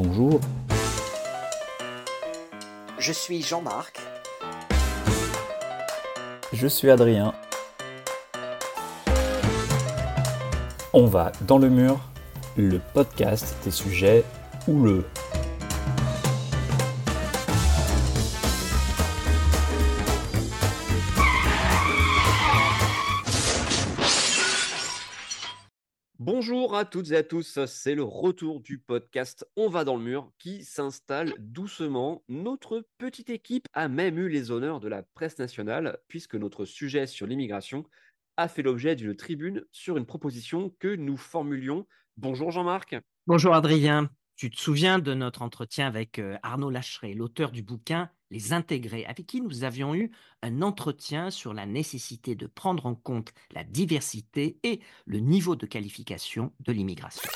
Bonjour. Je suis Jean-Marc. Je suis Adrien. On va dans le mur, le podcast des sujets houleux. À toutes et à tous, c'est le retour du podcast On va dans le mur qui s'installe doucement. Notre petite équipe a même eu les honneurs de la presse nationale puisque notre sujet sur l'immigration a fait l'objet d'une tribune sur une proposition que nous formulions. Bonjour Jean-Marc. Bonjour Adrien. Tu te souviens de notre entretien avec euh, Arnaud Lacheret, l'auteur du bouquin Les Intégrés, avec qui nous avions eu un entretien sur la nécessité de prendre en compte la diversité et le niveau de qualification de l'immigration.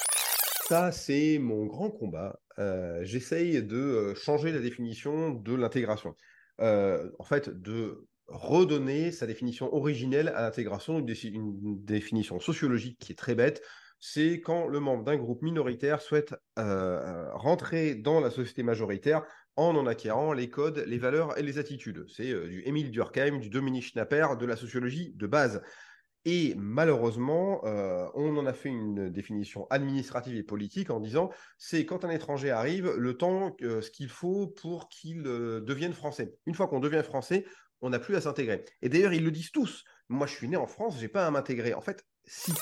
Ça, c'est mon grand combat. Euh, J'essaye de euh, changer la définition de l'intégration. Euh, en fait, de redonner sa définition originelle à l'intégration, une, dé- une définition sociologique qui est très bête. C'est quand le membre d'un groupe minoritaire souhaite rentrer dans la société majoritaire en en acquérant les codes, les valeurs et les attitudes. C'est euh, du Émile Durkheim, du Dominique Schnapper, de la sociologie de base. Et malheureusement, euh, on en a fait une définition administrative et politique en disant c'est quand un étranger arrive, le temps, euh, ce qu'il faut pour qu'il devienne français. Une fois qu'on devient français, on n'a plus à s'intégrer. Et d'ailleurs, ils le disent tous. Moi, je suis né en France, j'ai pas à m'intégrer. En fait, si.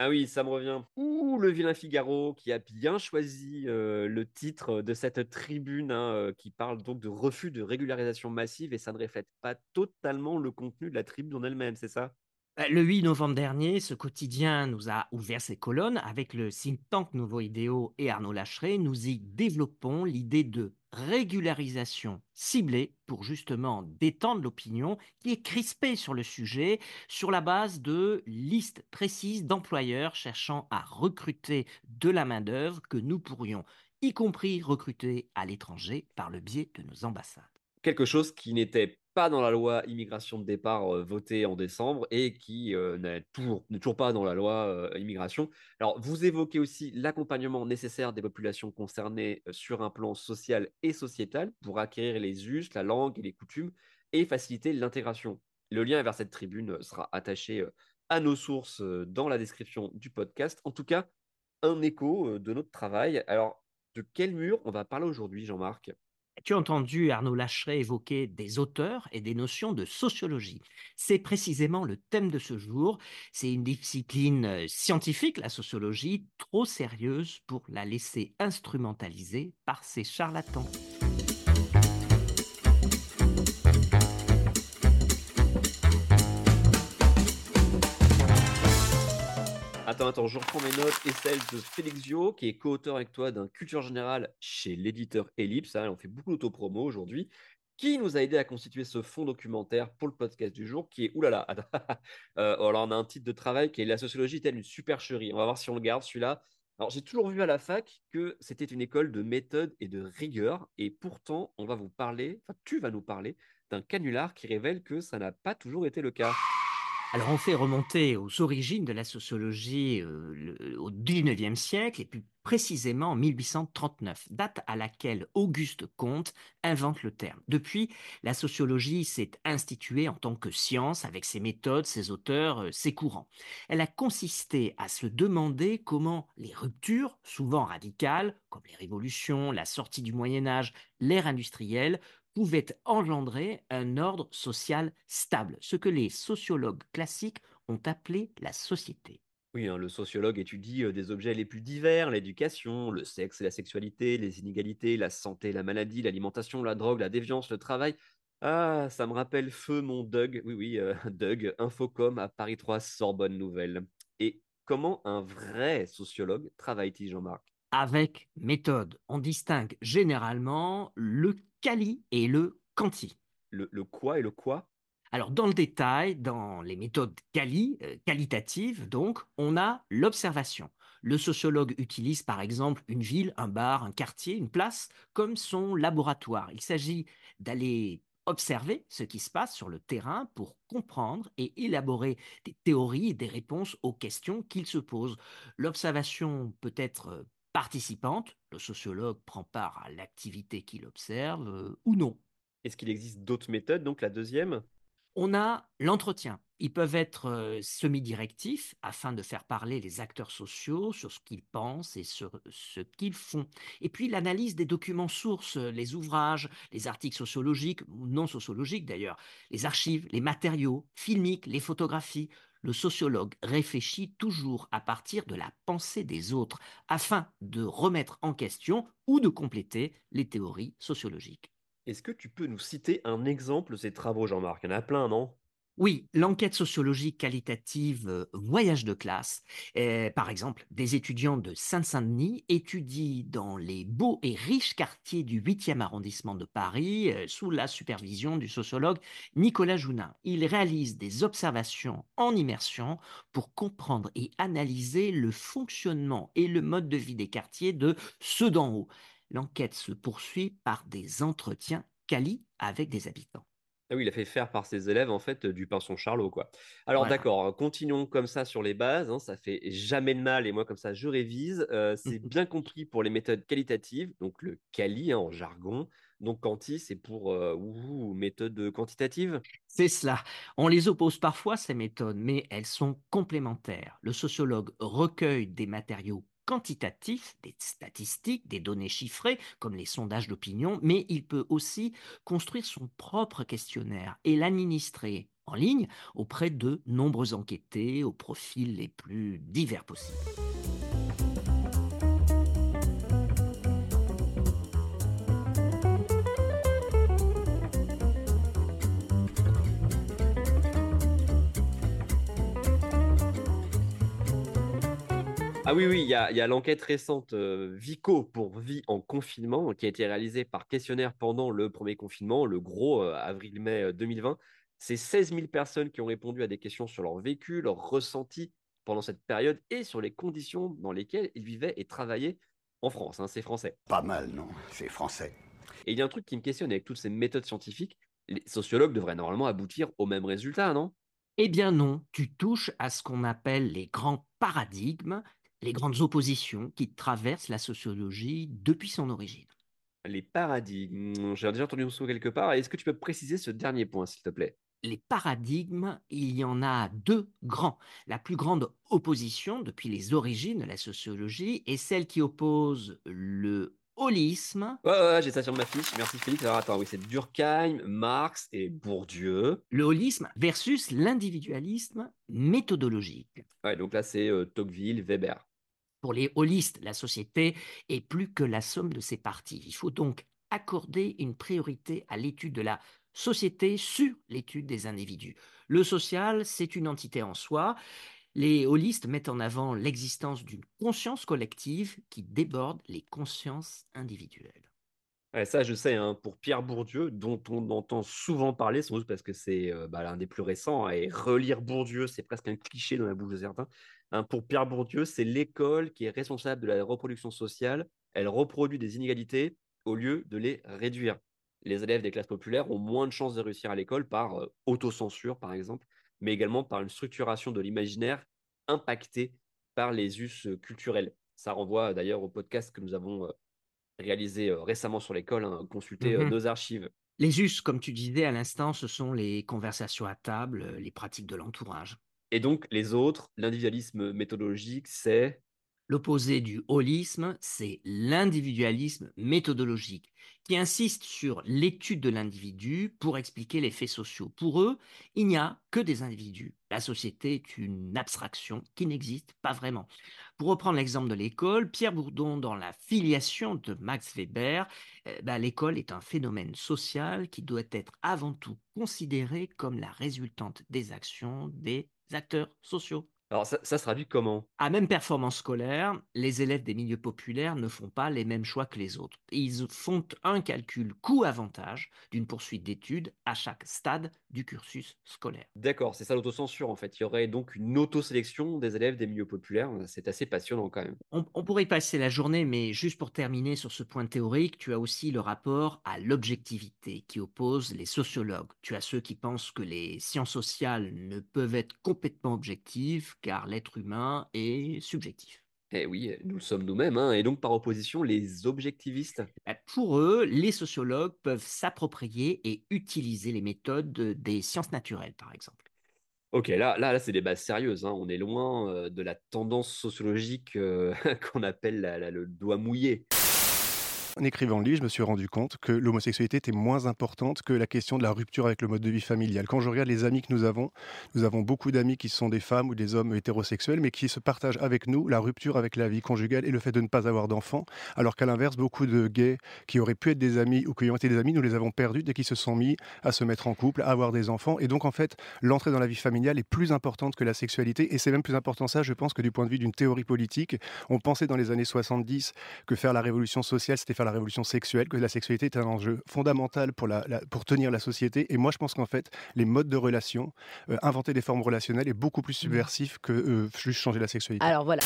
Ah oui, ça me revient. Ouh, le vilain Figaro qui a bien choisi le titre de cette tribune hein, qui parle donc de refus de régularisation massive et ça ne reflète pas totalement le contenu de la tribune en elle-même, c'est ça? Le 8 novembre dernier, ce quotidien nous a ouvert ses colonnes avec le think tank Nouveau Idéo et Arnaud Lacheret. Nous y développons l'idée de régularisation ciblée pour justement détendre l'opinion qui est crispée sur le sujet sur la base de listes précises d'employeurs cherchant à recruter de la main-d'œuvre que nous pourrions, y compris recruter à l'étranger par le biais de nos ambassades. quelque chose qui n'était pas dans la loi immigration de départ votée en décembre et qui euh, n'est toujours, pas dans la loi immigration. Alors, vous évoquez aussi l'accompagnement nécessaire des populations concernées sur un plan social et sociétal pour acquérir les us, la langue et les coutumes et faciliter l'intégration. Le lien vers cette tribune sera attaché à nos sources dans la description du podcast. En tout cas, un écho de notre travail. Alors, de quel mur on va parler aujourd'hui, Jean-Marc? Tu as entendu Arnaud Lacheret évoquer des auteurs et des notions de sociologie? C'est précisément le thème de ce jour. C'est une discipline euh, scientifique, la sociologie, trop sérieuse pour la laisser instrumentaliser par ces charlatans. Attends, attends, je reprends mes notes et celles de Félix Gio, qui est co-auteur avec toi d'un Culture Générale chez l'éditeur Ellipse. hein, on fait beaucoup d'autopromo aujourd'hui. Qui nous a aidé à constituer ce fond documentaire pour le podcast du jour, qui est, oulala, attends, euh, alors on a un titre de travail qui est La sociologie telle une supercherie? On va voir si on le garde celui-là. Alors j'ai toujours vu à la fac que c'était une école de méthode et de rigueur, et pourtant on va vous parler, enfin tu vas nous parler d'un canular qui révèle que ça n'a pas toujours été le cas. Alors on fait remonter aux origines de la sociologie euh, le- au siècle et plus précisément en 1839, date à laquelle Auguste Comte invente le terme. Depuis, la sociologie s'est instituée en tant que science avec ses méthodes, ses auteurs, euh, ses courants. Elle a consisté à se demander comment les ruptures, souvent radicales, comme les révolutions, la sortie du Moyen Âge, l'ère industrielle, pouvait engendrer un ordre social stable, ce que les sociologues classiques ont appelé la société. Oui, hein, le sociologue étudie euh, des objets les plus divers, l'éducation, le sexe et la sexualité, les inégalités, la santé, la maladie, l'alimentation, la drogue, la déviance, le travail. Ah, ça me rappelle feu mon Doug, oui, oui, euh, Doug, Infocom à Paris 3, Sorbonne Nouvelle. Et comment un vrai sociologue travaille-t-il, Jean-Marc? Avec méthode, on distingue généralement le quali et le quanti. le, le quoi et le quoi? Alors, dans le détail, dans les méthodes quali, euh, qualitatives, donc, on a l'observation. Le sociologue utilise par exemple une ville, un bar, un quartier, une place comme son laboratoire. Il s'agit d'aller observer ce qui se passe sur le terrain pour comprendre et élaborer des théories et des réponses aux questions qu'il se pose. L'observation peut être participante. Le sociologue prend part à l'activité qu'il observe euh, ou non. Est-ce qu'il existe d'autres méthodes, donc la deuxième? On a l'entretien. Ils peuvent être euh, semi-directifs afin de faire parler les acteurs sociaux sur ce qu'ils pensent et sur ce qu'ils font. Et puis l'analyse des documents sources, les ouvrages, les articles sociologiques ou non sociologiques d'ailleurs, les archives, les matériaux filmiques, les photographies. Le sociologue réfléchit toujours à partir de la pensée des autres afin de remettre en question ou de compléter les théories sociologiques. Est-ce que tu peux nous citer un exemple de ces travaux, Jean-Marc? Il y en a plein, non? Oui, l'enquête sociologique qualitative euh, Voyage de classe. Euh, par exemple, des étudiants de Saint-Saint-Denis étudient dans les beaux et riches quartiers du 8e arrondissement de Paris euh, sous la supervision du sociologue Nicolas Jounin. Ils réalisent des observations en immersion pour comprendre et analyser le fonctionnement et le mode de vie des quartiers de ceux d'en haut. L'enquête se poursuit par des entretiens quali avec des habitants. Ah oui, il a fait faire par ses élèves en fait du pinson Charlot quoi. Alors d'accord, continuons comme ça sur les bases. Hein, ça fait jamais de mal et moi comme ça je révise. Euh, c'est bien compris pour les méthodes qualitatives, donc le quali hein, en jargon. Donc quanti, c'est pour euh, méthode quantitative? C'est cela. On les oppose parfois ces méthodes, mais elles sont complémentaires. Le sociologue recueille des matériaux quantitatif, des statistiques, des données chiffrées, comme les sondages d'opinion, mais il peut aussi construire son propre questionnaire et l'administrer en ligne auprès de nombreux enquêtés aux profils les plus divers possibles. Ah oui, oui, il y a, l'enquête récente euh, Vico pour vie en confinement qui a été réalisée par questionnaire pendant le premier confinement, le gros euh, avril-mai 2020. Euh, C'est 16 000 personnes qui ont répondu à des questions sur leur vécu, leur ressenti pendant cette période et sur les conditions dans lesquelles ils vivaient et travaillaient en France. Hein, c'est français. Pas mal, non C'est français. Et il y a un truc qui me questionne avec toutes ces méthodes scientifiques. Les sociologues devraient normalement aboutir au même résultat, non? Eh bien non, tu touches à ce qu'on appelle les grands paradigmes, les grandes oppositions qui traversent la sociologie depuis son origine. Les paradigmes, j'ai déjà entendu ce quelque part. Est-ce que tu peux préciser ce dernier point, s'il te plaît? Les paradigmes, il y en a deux grands. La plus grande opposition depuis les origines de la sociologie est celle qui oppose le holisme. Ouais, ouais, j'ai ça sur ma fiche. Merci Félix. Alors attends, oui, c'est Durkheim, Marx et Bourdieu. Le holisme versus l'individualisme méthodologique. Ouais, donc là, c'est euh, Tocqueville, Weber. Pour les holistes, la société est plus que la somme de ses parties. Il faut donc accorder une priorité à l'étude de la société sur l'étude des individus. Le social, c'est une entité en soi. Les holistes mettent en avant l'existence d'une conscience collective qui déborde les consciences individuelles. ça, je sais, hein, pour Pierre Bourdieu, dont on entend souvent parler, sans parce que c'est euh, bah, l'un des plus récents, et relire Bourdieu, c'est presque un cliché dans la bouche de certains. Hein, pour Pierre Bourdieu, c'est l'école qui est responsable de la reproduction sociale. Elle reproduit des inégalités au lieu de les réduire. Les élèves des classes populaires ont moins de chances de réussir à l'école par euh, autocensure, par exemple, mais également par une structuration de l'imaginaire impactée par les us culturels. Ça renvoie d'ailleurs au podcast que nous avons euh, réalisé euh, récemment sur l'école, hein, consulter mhm. nos archives. Les us, comme tu disais à l'instant, ce sont les conversations à table, les pratiques de l'entourage. Et donc, les autres, l'individualisme méthodologique, c'est L'opposé du holisme, c'est l'individualisme méthodologique, qui insiste sur l'étude de l'individu pour expliquer les faits sociaux. Pour eux, il n'y a que des individus. La société est une abstraction qui n'existe pas vraiment. Pour reprendre l'exemple de l'école, Pierre Bourdon, dans la filiation de Max Weber, eh ben, l'école est un phénomène social qui doit être avant tout considéré comme la résultante des actions des acteurs sociaux. Alors, ça, se traduit comment? À même performance scolaire, les élèves des milieux populaires ne font pas les mêmes choix que les autres. Ils font un calcul coût-avantage d'une poursuite d'études à chaque stade du cursus scolaire. D'accord, c'est ça l'autocensure en fait. Il y aurait donc une autosélection des élèves des milieux populaires. C'est assez passionnant quand même. On, on pourrait y passer la journée, mais juste pour terminer sur ce point théorique, tu as aussi le rapport à l'objectivité qui oppose les sociologues. Tu as ceux qui pensent que les sciences sociales ne peuvent être complètement objectives car l'être humain est subjectif. Eh oui, nous le sommes nous-mêmes, hein, et donc par opposition, les objectivistes? Bah, Pour eux, les sociologues peuvent s'approprier et utiliser les méthodes des sciences naturelles, par exemple. Ok, là, là, là c'est des bases sérieuses. hein. On est loin euh, de la tendance sociologique euh, qu'on appelle la- la- le doigt mouillé. En écrivant le livre, je me suis rendu compte que l'homosexualité était moins importante que la question de la rupture avec le mode de vie familial. Quand je regarde les amis que nous avons, nous avons beaucoup d'amis qui sont des femmes ou des hommes hétérosexuels, mais qui se partagent avec nous la rupture avec la vie conjugale et le fait de ne pas avoir d'enfants, alors qu'à l'inverse, beaucoup de gays qui auraient pu être des amis ou qui ont été des amis, nous les avons perdus dès qu'ils se sont mis à se mettre en couple, à avoir des enfants. Et donc, en fait, l'entrée dans la vie familiale est plus importante que la sexualité. Et c'est même plus important ça, je pense, que du point de vue d'une théorie politique. On pensait dans les années 70 que faire la révolution sociale, c'était faire la révolution sexuelle, que la sexualité était un enjeu fondamental pour, la, la- pour tenir la société. Et moi, je pense qu'en fait, les modes de relation, euh, inventer des formes relationnelles est beaucoup plus subversif que euh, juste changer la sexualité. Alors voilà.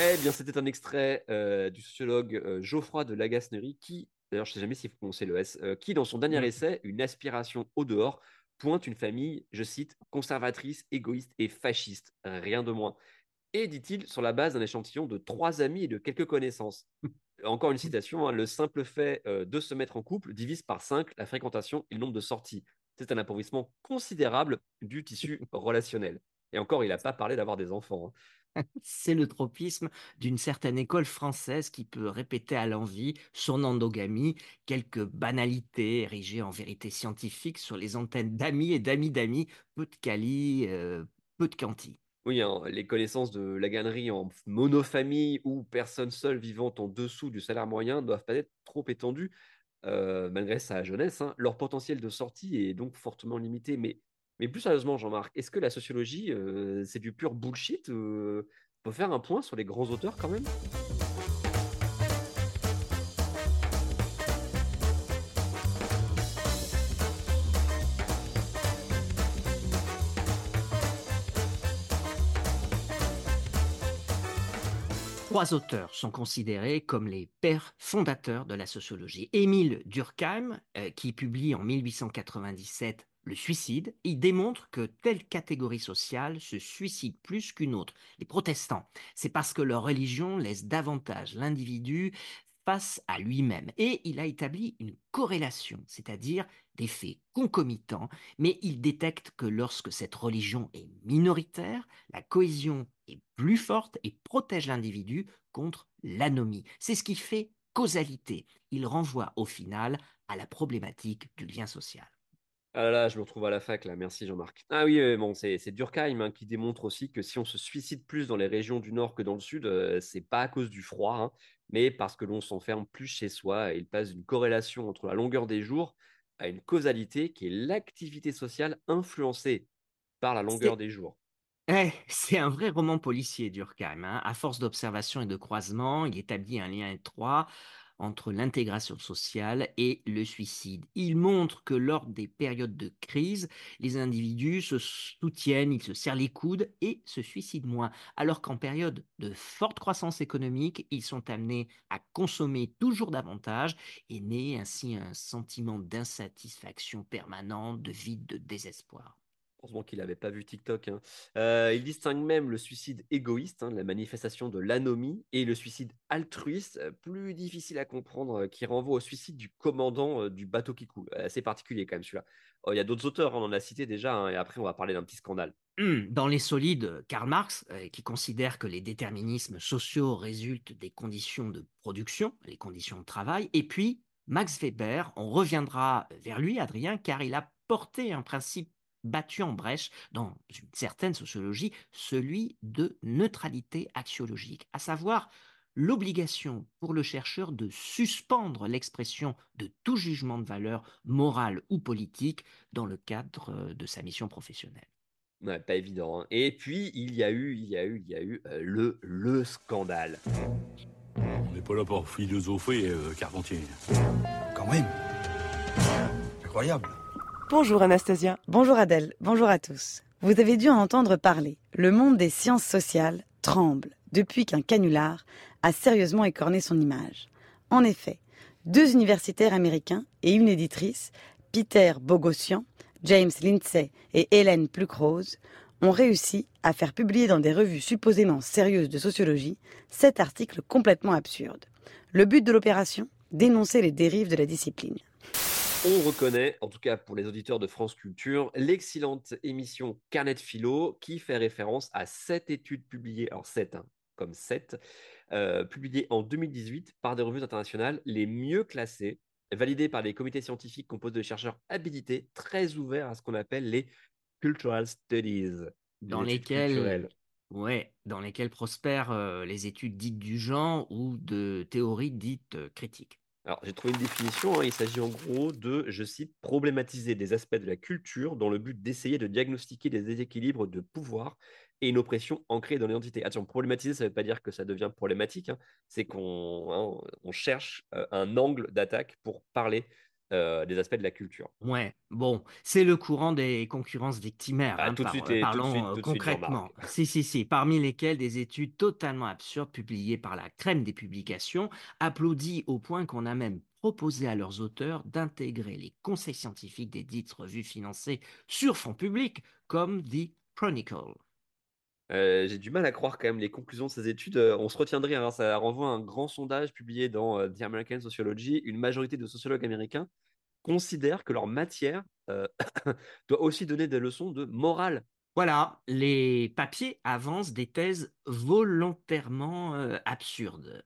Eh bien, c'était un extrait euh, du sociologue euh, Geoffroy de Lagasnerie qui, d'ailleurs, je ne sais jamais s'il faut prononcer le S, euh, qui, dans son dernier essai, Une aspiration au dehors, pointe une famille, je cite, conservatrice, égoïste et fasciste. Rien de moins. Et dit-il, sur la base d'un échantillon de trois amis et de quelques connaissances. Encore une citation, hein, le simple fait euh, de se mettre en couple divise par 5 la fréquentation et le nombre de sorties. C'est un appauvrissement considérable du tissu relationnel. Et encore, il n'a pas parlé d'avoir des enfants. hein. C'est le tropisme d'une certaine école française qui peut répéter à l'envi son endogamie, quelques banalités érigées en vérité scientifique sur les antennes d'amis et d'amis d'amis, peu de quali, euh, peu de quanti. Oui, les connaissances de la gannerie en monofamille ou personnes seules vivant en dessous du salaire moyen ne doivent pas être trop étendues, euh, malgré sa jeunesse. hein. Leur potentiel de sortie est donc fortement limité. Mais, plus sérieusement, Jean-Marc, est-ce que la sociologie, euh, c'est du pur bullshit euh, On peut faire un point sur les grands auteurs quand même? Trois auteurs sont considérés comme les pères fondateurs de la sociologie. Émile Durkheim, euh, qui publie en 1897 Le suicide, il démontre que telle catégorie sociale se suicide plus qu'une autre. Les protestants, c'est parce que leur religion laisse davantage l'individu face à lui-même. Et il a établi une corrélation, c'est-à-dire des faits concomitants, mais il détecte que lorsque cette religion est minoritaire, la cohésion est plus forte et protège l'individu contre l'anomie. C'est ce qui fait causalité. Il renvoie au final à la problématique du lien social. Ah là je me retrouve à la fac là, merci Jean-Marc. Ah oui, bon, c'est Durkheim qui démontre aussi que si on se suicide plus dans les régions du nord que dans le sud, euh, c'est pas à cause du froid, hein, mais parce que l'on s'enferme plus chez soi. Et il passe d'une corrélation entre la longueur des jours à une causalité qui est l'activité sociale influencée par la longueur des jours. Eh, c'est un vrai roman policier, Durkheim. hein. À force d'observation et de croisement, il établit un lien étroit entre l'intégration sociale et le suicide. Il montre que lors des périodes de crise, les individus se soutiennent, ils se serrent les coudes et se suicident moins, alors qu'en période de forte croissance économique, ils sont amenés à consommer toujours davantage et naît ainsi un sentiment d'insatisfaction permanente, de vide, de désespoir. Qu'il n'avait pas vu TikTok. hein. Euh, il distingue même le suicide égoïste, hein, la manifestation de l'anomie, et le suicide altruiste, euh, plus difficile à comprendre, euh, qui renvoie au suicide du commandant du bateau qui coule. Assez particulier quand même celui-là. Oh, Il y a d'autres auteurs, on en a cité déjà, hein, et après on va parler d'un petit scandale. Hum, Dans les solides, Karl Marx, qui considère que les déterminismes sociaux résultent des conditions de production, les conditions de travail, et puis Max Weber, on reviendra vers lui, Adrien, car il a porté un principe battu en brèche dans une certaine sociologie, celui de neutralité axiologique, à savoir l'obligation pour le chercheur de suspendre l'expression de tout jugement de valeur morale ou politique dans le cadre euh, de sa mission professionnelle. Ouais, pas évident. hein. Et puis il y a eu, il y a eu, il y a eu euh, le, le scandale. On n'est pas là pour philosopher, euh, Carpentier. Quand même. Incroyable. Bonjour Anastasia, bonjour Adèle, bonjour à tous. Vous avez dû en entendre parler. Le monde des sciences sociales tremble depuis qu'un canular a sérieusement écorné son image. En effet, deux universitaires américains et une éditrice, Peter Bogossian, James Lindsay et Hélène Plucrose, ont réussi à faire publier dans des revues supposément sérieuses de sociologie cet article complètement absurde. Le but de l'opération? Dénoncer les dérives de la discipline. On reconnaît, en tout cas pour les auditeurs de France Culture, l'excellente émission Carnet de Philo qui fait référence à sept études publiées, alors sept, hein, comme sept, euh, publiées en 2018 par des revues internationales les mieux classées, validées par les comités scientifiques composés de chercheurs habilités, très ouverts à ce qu'on appelle les cultural studies. Dans lesquels, ouais, dans lesquels prospèrent euh, les études dites du genre ou de théories dites euh, critiques. Alors, j'ai trouvé une définition. hein, Il s'agit en gros de, je cite, problématiser des aspects de la culture dans le but d'essayer de diagnostiquer des déséquilibres de pouvoir et une oppression ancrée dans l'identité. Attention, problématiser, ça ne veut pas dire que ça devient problématique. hein. C'est qu'on hein, cherche euh, un angle d'attaque pour parler euh, des aspects de la culture. Ouais, bon, c'est le courant des concurrences victimaires. Ah, hein, tout de par- suite et- tout de parlons suite, euh, tout de suite, concrètement. Jean-Marc. Si, si, si, parmi lesquelles des études totalement absurdes publiées par la crème des publications, applaudies au point qu'on a même proposé à leurs auteurs d'intégrer les conseils scientifiques des dites revues financées sur fonds publics, comme The Chronicle. Euh, j'ai du mal à croire quand même les conclusions de ces études. Euh, on se retiendrait, hein, ça renvoie à un grand sondage publié dans euh, The American Sociology. Une majorité de sociologues américains considèrent que leur matière doit aussi donner des leçons de morale. Voilà, les papiers avancent des thèses volontairement absurdes,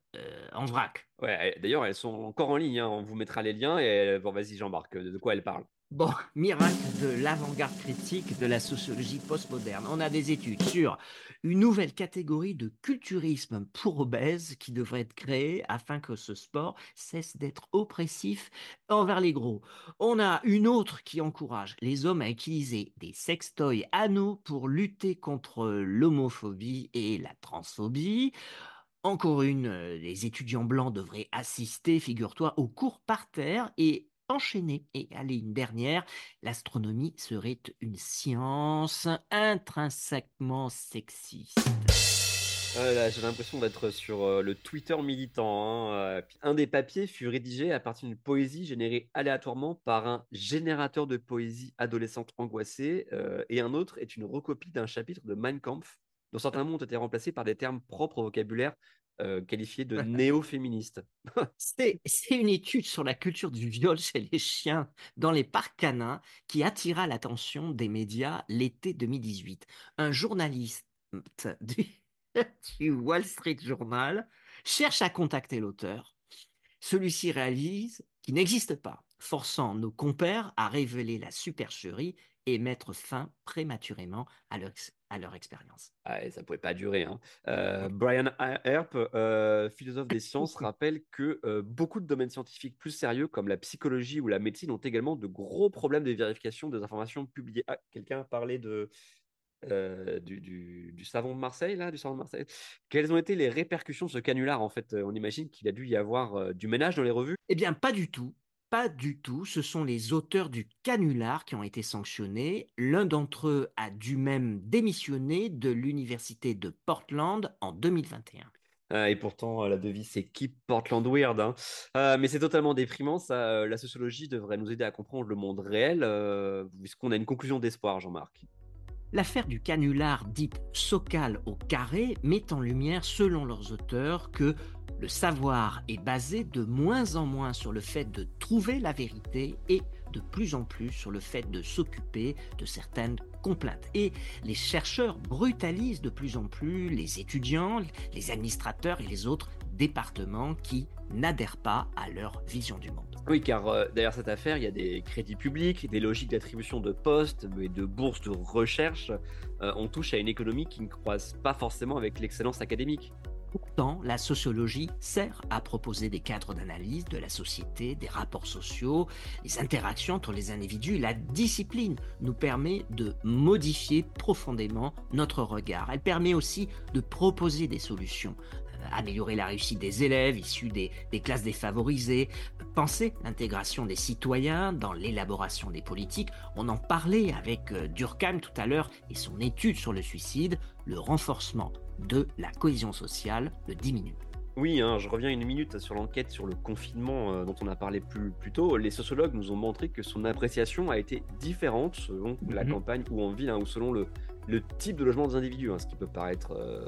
en vrac. Ouais, d'ailleurs, elles sont encore en ligne. hein. On vous mettra les liens. Et bon, vas-y, Jean-Marc, de quoi elles parlent? Bon, miracle de l'avant-garde critique de la sociologie postmoderne. On a des études sur une nouvelle catégorie de culturisme pour obèses qui devrait être créée afin que ce sport cesse d'être oppressif envers les gros. On a une autre qui encourage les hommes à utiliser des sextoys anneaux pour lutter contre l'homophobie et la transphobie. Encore une, euh, les étudiants blancs devraient assister, figure-toi, aux cours par terre et enchaîner. Et allez, une dernière, l'astronomie serait une science intrinsèquement sexiste. Ah j'ai l'impression d'être sur euh, le Twitter militant. hein. Euh, Un des papiers fut rédigé à partir d'une poésie générée aléatoirement par un générateur de poésie adolescente angoissée, euh, et un autre est une recopie d'un chapitre de Mein Kampf, dont certains mots ont été remplacés par des termes propres au vocabulaire euh, qualifiés de néo-féministes. C'est c'est une étude sur la culture du viol chez les chiens dans les parcs canins qui attira l'attention des médias l'été 2018. Un journaliste du, du Wall Street Journal cherche à contacter l'auteur. Celui-ci réalise qu'il n'existe pas, forçant nos compères à révéler la supercherie et mettre fin prématurément à leur, à leur expérience. Ah, et ça ne pouvait pas durer. hein. Euh, Brian Earp, euh, philosophe des sciences, rappelle que euh, beaucoup de domaines scientifiques plus sérieux, comme la psychologie ou la médecine, ont également de gros problèmes de vérification des informations publiées. Ah, quelqu'un a parlé de, euh, du, du- du savon de Marseille, là, du savon de Marseille. Quelles ont été les répercussions de ce canular, en fait? On imagine qu'il a dû y avoir euh, du ménage dans les revues. Eh bien, pas du tout. Pas du tout. Ce sont les auteurs du canular qui ont été sanctionnés. L'un d'entre eux a dû même démissionner de l'université de Portland en 2021. Euh, et pourtant, euh, la devise, c'est Keep Portland Weird. hein. Euh, mais c'est totalement déprimant. Ça, euh, la sociologie devrait nous aider à comprendre le monde réel, euh, puisqu'on a une conclusion d'espoir, Jean-Marc. L'affaire du canular dite Sokal au carré met en lumière, selon leurs auteurs, que le savoir est basé de moins en moins sur le fait de trouver la vérité et de plus en plus sur le fait de s'occuper de certaines complaintes. Et les chercheurs brutalisent de plus en plus les étudiants, les administrateurs et les autres départements qui n'adhèrent pas à leur vision du monde. Oui, car euh, derrière cette affaire, il y a des crédits publics, des logiques d'attribution de postes et de bourses de recherche. Euh, on touche à une économie qui ne croise pas forcément avec l'excellence académique. Pourtant, la sociologie sert à proposer des cadres d'analyse de la société, des rapports sociaux, les interactions entre les individus. La discipline nous permet de modifier profondément notre regard. Elle permet aussi de proposer des solutions, euh, améliorer la réussite des élèves issus des, des classes défavorisées, penser l'intégration des citoyens dans l'élaboration des politiques. On en parlait avec euh, Durkheim tout à l'heure et son étude sur le suicide, le renforcement de la cohésion sociale le diminue. Oui, hein, je reviens une minute sur l'enquête sur le confinement euh, dont on a parlé plus, plus tôt. Les sociologues nous ont montré que son appréciation a été différente selon la Mhm. campagne où on vit, hein, ou selon le, le type de logement des individus, hein, ce qui peut paraître euh,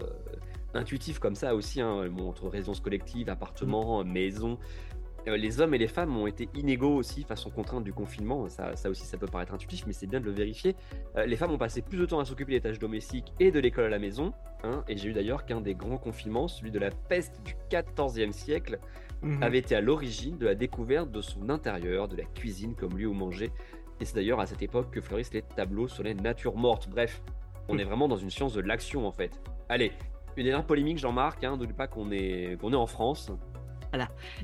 intuitif comme ça aussi, hein, bon, entre résidences collectives, appartements, maisons. Euh, les hommes et les femmes ont été inégaux aussi face aux contraintes du confinement. Ça, ça aussi, ça peut paraître intuitif, mais c'est bien de le vérifier. Euh, les femmes ont passé plus de temps à s'occuper des tâches domestiques et de l'école à la maison. hein, et j'ai eu d'ailleurs qu'un des grands confinements, celui de la peste du 14e siècle, Mhm. avait été à l'origine de la découverte de son intérieur, de la cuisine comme lieu où manger. Et c'est d'ailleurs à cette époque que fleurissent les tableaux sur les natures mortes. Bref, on est vraiment dans une science de l'action en fait. Allez, une dernière polémique, Jean-Marc, hein, n'oublie pas qu'on est, qu'on est en France.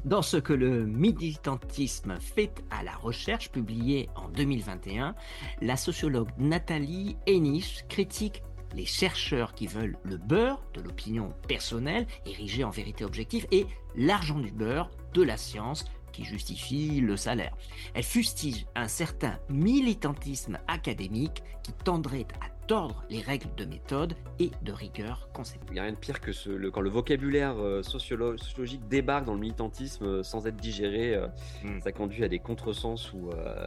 Dans ce que le militantisme fait à la recherche, publié en 2021, la sociologue Nathalie Ennis critique les chercheurs qui veulent le beurre de l'opinion personnelle, érigée en vérité objective, et l'argent du beurre de la science, qui justifie le salaire. Elle fustige un certain militantisme académique qui tendrait à tordre les règles de méthode et de rigueur conceptuelle. Il n'y a rien de pire que ce, le- quand le vocabulaire euh, sociolo- sociologique débarque dans le militantisme euh, sans être digéré. euh, Mm. Ça conduit à des contresens ou euh,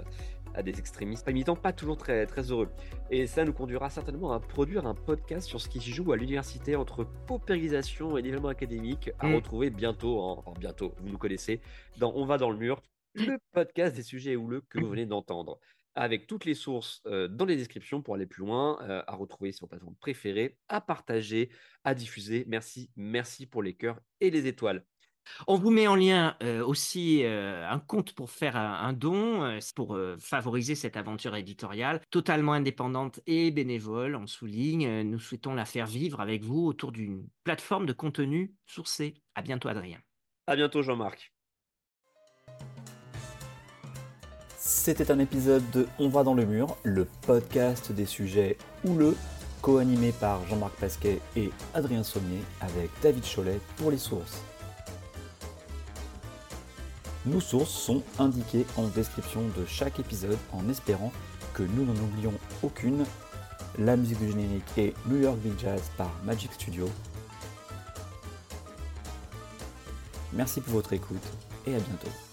à des extrémistes. Pas militants, pas toujours très, très heureux. Et ça nous conduira certainement à produire un podcast sur ce qui se joue à l'université entre paupérisation et développement académique à Mm. retrouver bientôt, hein, enfin bientôt, vous nous connaissez, dans On va dans le mur, le podcast des sujets houleux que vous venez d'entendre avec toutes les sources euh, dans les descriptions pour aller plus loin, euh, à retrouver sur vos plateformes préférées, à partager, à diffuser. Merci, merci pour les cœurs et les étoiles. On vous met en lien euh, aussi euh, un compte pour faire un, un don, euh, pour favoriser cette aventure éditoriale totalement indépendante et bénévole. On souligne, nous souhaitons la faire vivre avec vous autour d'une plateforme de contenu sourcé. À bientôt, Adrien. À bientôt, Jean-Marc. C'était un épisode de On va dans le mur, le podcast des sujets houleux, co-animé par Jean-Marc Pasquet et Adrien Sommier avec David Cholet pour les sources. Nos sources sont indiquées en description de chaque épisode en espérant que nous n'en oublions aucune. La musique du générique est New York Big Jazz par Magic Studio. Merci pour votre écoute et à bientôt.